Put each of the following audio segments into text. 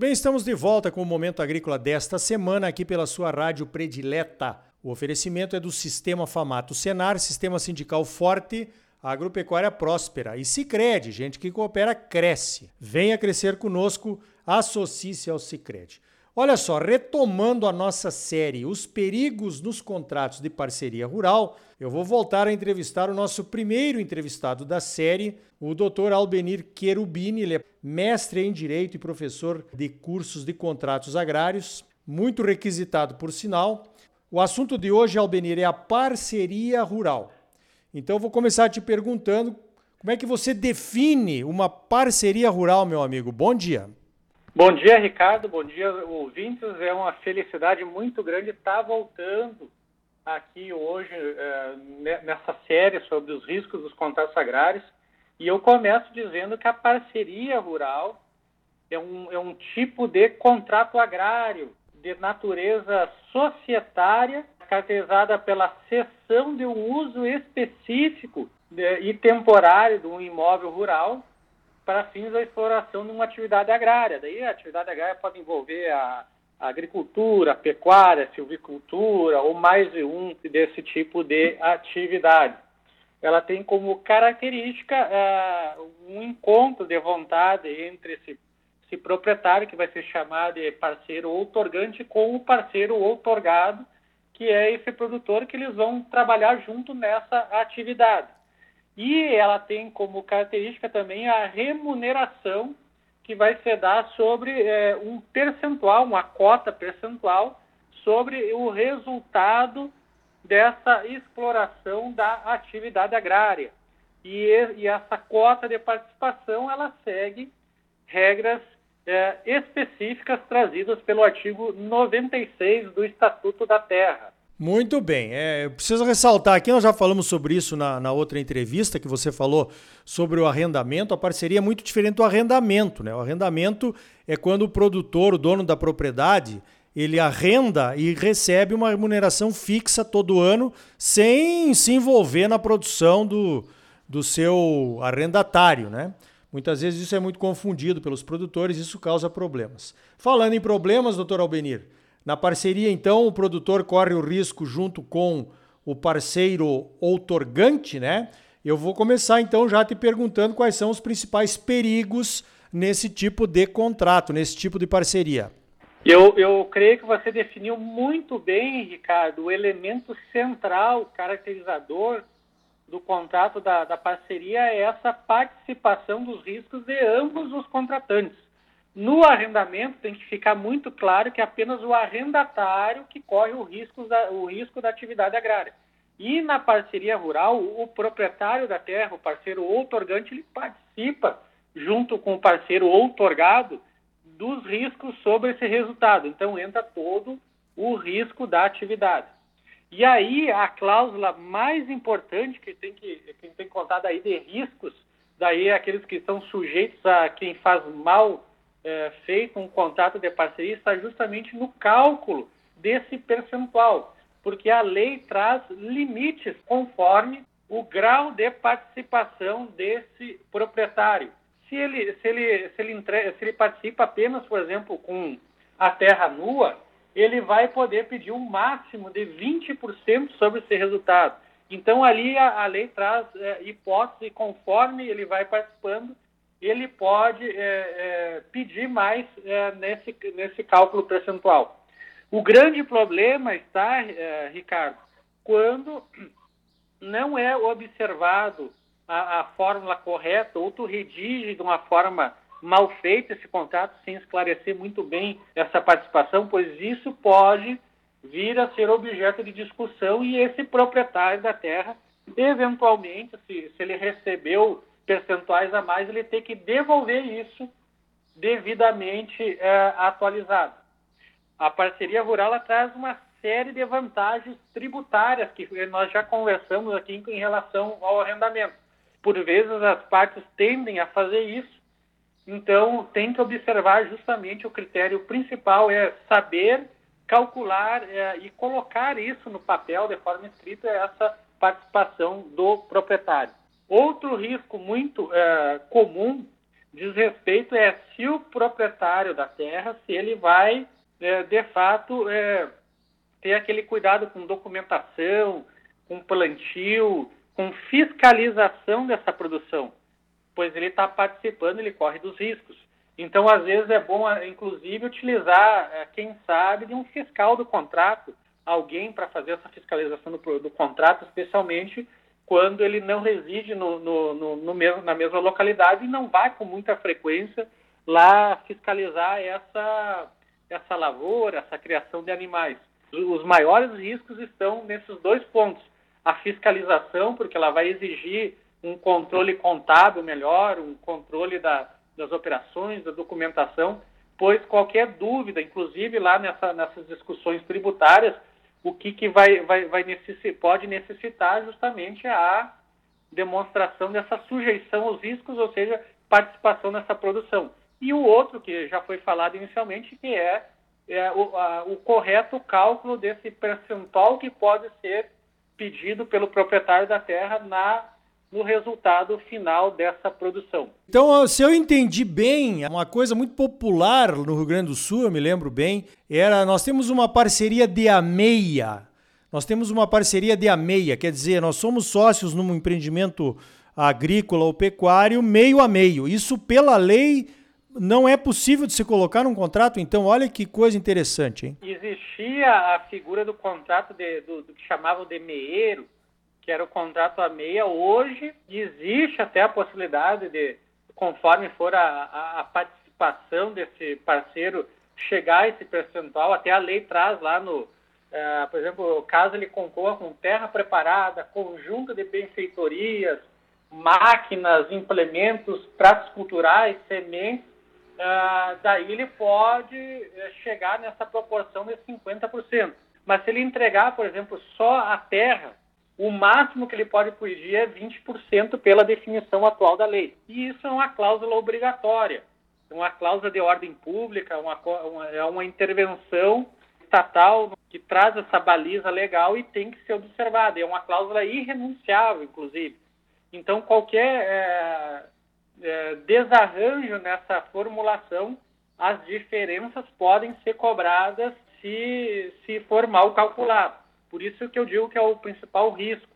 bem, estamos de volta com o Momento Agrícola desta semana aqui pela sua rádio predileta. O oferecimento é do Sistema Famato Senar, Sistema Sindical Forte, Agropecuária Próspera e Sicredi, gente que coopera cresce. Venha crescer conosco, associe-se ao Sicredi. Olha só, retomando a nossa série Os Perigos nos Contratos de Parceria Rural, eu vou voltar a entrevistar o nosso primeiro entrevistado da série, o Dr. Albenir Querubini. Ele é mestre em Direito e professor de cursos de contratos agrários, muito requisitado por sinal. O assunto de hoje, Albenir, é a parceria rural. Então eu vou começar te perguntando como é que você define uma parceria rural, meu amigo. Bom dia. Bom dia, Ricardo. Bom dia, ouvintes. É uma felicidade muito grande estar voltando aqui hoje é, nessa série sobre os riscos dos contratos agrários. E eu começo dizendo que a parceria rural é um, é um tipo de contrato agrário de natureza societária, caracterizada pela cessão de um uso específico de, e temporário de um imóvel rural para fins da exploração de uma atividade agrária. Daí a atividade agrária pode envolver a, a agricultura, a pecuária, a silvicultura ou mais de um desse tipo de atividade. Ela tem como característica uh, um encontro de vontade entre esse, esse, proprietário, que vai ser chamado de parceiro outorgante, com o parceiro outorgado, que é esse produtor que eles vão trabalhar junto nessa atividade. E ela tem como característica também a remuneração que vai ser dar sobre é, um percentual, uma cota percentual sobre o resultado dessa exploração da atividade agrária. E, e essa cota de participação ela segue regras é, específicas trazidas pelo artigo 96 do Estatuto da Terra. Muito bem. É, preciso ressaltar aqui, nós já falamos sobre isso na, na, outra entrevista que você falou sobre o arrendamento. A parceria é muito diferente do arrendamento. Né? O arrendamento é quando o produtor, o dono da propriedade, ele arrenda e recebe uma remuneração fixa todo ano sem se envolver na produção do, do seu arrendatário. Né? Muitas vezes isso é muito confundido pelos produtores e isso causa problemas. Falando em problemas, doutor Albenir, na parceria, então, o produtor corre o risco junto com o parceiro outorgante, né? Eu vou começar então já te perguntando quais são os principais perigos nesse tipo de contrato, nesse tipo de parceria. Eu, eu creio que você definiu muito bem, Ricardo, o elemento central, caracterizador do contrato da, da parceria é essa participação dos riscos de ambos os contratantes. No arrendamento tem que ficar muito claro que é apenas o arrendatário que corre o risco da, o risco da atividade agrária. E na parceria rural, o proprietário da terra, o parceiro outorgante, ele participa, junto com o parceiro outorgado, dos riscos sobre esse resultado. Então entra todo o risco da atividade. E aí a cláusula mais importante que tem que, que tem que contar daí de riscos, daí é aqueles que estão sujeitos a quem faz mal é, feito um contrato de parceria está justamente no cálculo desse percentual, porque a lei traz limites conforme o grau de participação desse proprietário. Se ele, se ele, se ele, entre... se ele participa apenas, por exemplo, com a terra nua, ele vai poder pedir um máximo de 20% sobre esse resultado. Então, ali a, a lei traz é, hipótese conforme ele vai participando ele pode é, é, pedir mais é, nesse, nesse cálculo percentual. O grande problema está, é, Ricardo, quando não é observado a, a, fórmula correta ou tu redige de uma forma mal feita esse contrato sem esclarecer muito bem essa participação, pois isso pode vir a ser objeto de discussão e esse proprietário da terra, eventualmente, se, se ele recebeu percentuais a mais, ele tem que devolver isso devidamente é, atualizado. A parceria rural traz uma série de vantagens tributárias que nós já conversamos aqui em relação ao arrendamento. Por vezes as partes tendem a fazer isso, então tem que observar justamente o critério principal é saber calcular é, e colocar isso no papel de forma escrita essa participação do proprietário. Outro risco muito é, comum diz respeito é se o proprietário da terra, se ele vai, é, de fato, é, ter aquele cuidado com documentação, com plantio, com fiscalização dessa produção, pois ele está participando, ele corre dos riscos. Então, às vezes, é bom, inclusive, utilizar, é, quem sabe, de um fiscal do contrato, alguém para fazer essa fiscalização do, do, contrato, especialmente quando ele não reside no, no, no, no mesmo, na mesma localidade e não vai com muita frequência lá fiscalizar essa, essa lavoura, essa criação de animais. Os maiores riscos estão nesses dois pontos. A fiscalização, porque ela vai exigir um controle contábil melhor, um controle da, das operações, da documentação, pois qualquer dúvida, inclusive lá nessa, nessas discussões tributárias, o que, que vai, vai, vai necessi pode necessitar justamente a demonstração dessa sujeição aos riscos, ou seja, participação nessa produção. E o outro, que já foi falado inicialmente, que é, é o, a, o correto cálculo desse percentual que pode ser pedido pelo proprietário da terra na no resultado final dessa produção. Então, se eu entendi bem, uma coisa muito popular no Rio Grande do Sul, eu me lembro bem, era nós temos uma parceria de ameia. Nós temos uma parceria de ameia, quer dizer, nós somos sócios num empreendimento agrícola ou pecuário meio a meio. Isso pela lei não é possível de se colocar num contrato, então olha que coisa interessante, hein? Existia a figura do contrato de, do, do que chamavam de meeiro, que era o contrato a meia. Hoje existe até a possibilidade de, conforme for a, a, a participação desse parceiro, chegar a esse percentual. Até a lei traz lá no, uh, por exemplo, caso ele concorra com terra preparada, conjunto de benfeitorias, máquinas, implementos, pratos culturais, sementes, uh, daí ele pode uh, chegar nessa proporção de 50%. Mas se ele entregar, por exemplo, só a terra, o máximo que ele pode pedir é 20% pela definição atual da lei. E isso é uma cláusula obrigatória, é uma cláusula de ordem pública, uma, uma, é uma intervenção estatal que traz essa baliza legal e tem que ser observada. É uma cláusula irrenunciável, inclusive. Então, qualquer é, é, desarranjo nessa formulação, as diferenças podem ser cobradas se, se for mal calculado. Por isso que eu digo que é o principal risco.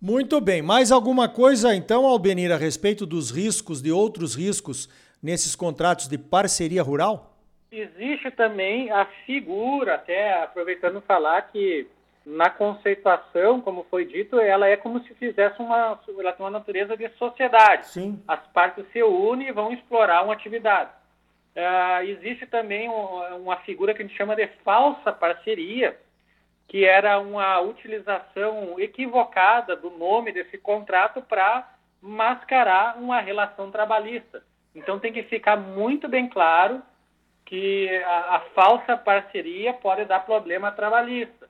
Muito bem. Mais alguma coisa, então, Albenir, a respeito dos riscos, de outros riscos nesses contratos de parceria rural? Existe também a figura, até aproveitando falar que na conceituação, como foi dito, ela é como se fizesse uma, ela tem uma natureza de sociedade. Sim. As partes se unem e vão explorar uma atividade. Uh, existe também uma figura que a gente chama de falsa parceria, que era uma utilização equivocada do nome desse contrato para mascarar uma relação trabalhista. Então tem que ficar muito bem claro que a, a falsa parceria pode dar problema trabalhista.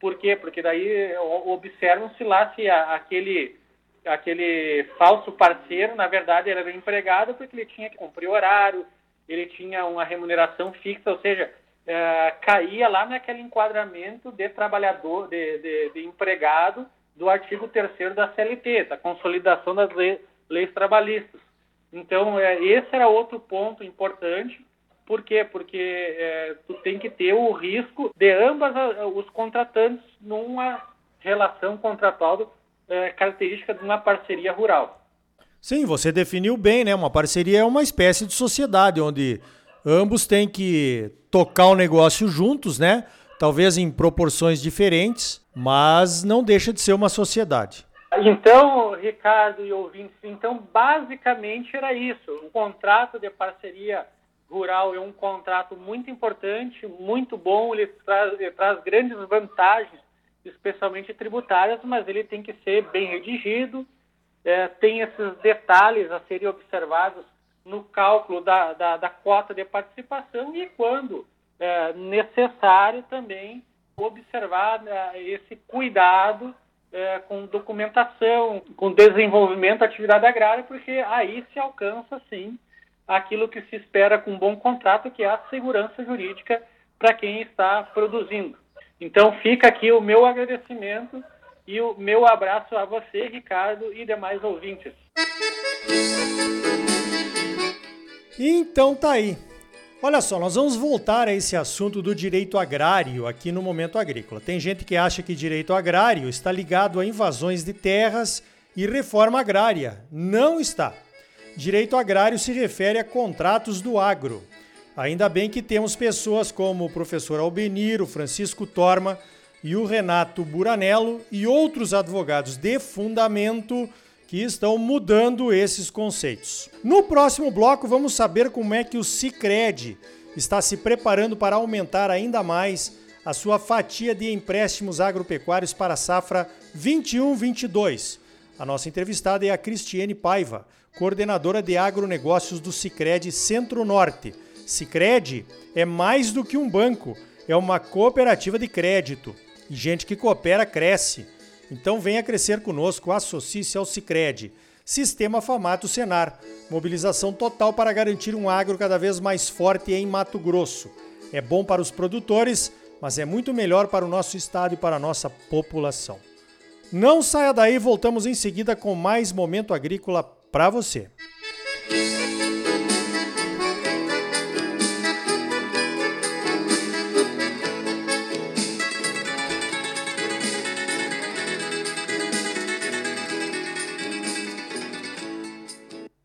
Por quê? Porque daí observam-se lá se a, aquele, aquele falso parceiro, na verdade, era empregado porque ele tinha que cumprir horário, ele tinha uma remuneração fixa, ou seja, é, caía lá naquele enquadramento de trabalhador, de, de, de empregado do artigo 3 da CLT, da consolidação das leis, leis trabalhistas. Então, é, esse era outro ponto importante. Por quê? Porque é, tu tem que ter o risco de ambas os contratantes numa relação contratual é, característica de uma parceria rural. Sim, você definiu bem, né? Uma parceria é uma espécie de sociedade onde ambos têm que tocar o negócio juntos, né? Talvez em proporções diferentes, mas não deixa de ser uma sociedade. Então, Ricardo e ouvintes, então basicamente era isso. O contrato de parceria rural é um contrato muito importante, muito bom, ele traz, ele traz grandes vantagens, especialmente tributárias, mas ele tem que ser bem redigido, é, tem esses detalhes a serem observados no cálculo da, da, da cota de participação e, quando é, necessário, também observar né, esse cuidado é, com documentação, com desenvolvimento da atividade agrária, porque aí se alcança, sim, aquilo que se espera com um bom contrato, que é a segurança jurídica para quem está produzindo. Então, fica aqui o meu agradecimento e o meu abraço a você, Ricardo, e demais ouvintes. Então tá aí. Olha só, nós vamos voltar a esse assunto do direito agrário aqui no Momento Agrícola. Tem gente que acha que direito agrário está ligado a invasões de terras e reforma agrária. Não está. Direito agrário se refere a contratos do agro. Ainda bem que temos pessoas como o professor Albenir, o Francisco Torma e o Renato Buranello e outros advogados de fundamento que estão mudando esses conceitos. No próximo bloco, vamos saber como é que o Cicred está se preparando para aumentar ainda mais a sua fatia de empréstimos agropecuários para a safra 21-22. A nossa entrevistada é a Cristiane Paiva, coordenadora de agronegócios do Cicred Centro-Norte. Cicred é mais do que um banco, é uma cooperativa de crédito. E gente que coopera cresce. Então venha crescer conosco, associe-se ao Cicred. Sistema Famato Senar. Mobilização total para garantir um agro cada vez mais forte em Mato Grosso. É bom para os produtores, mas é muito melhor para o nosso estado e para a nossa população. Não saia daí, voltamos em seguida com mais momento agrícola para você. Música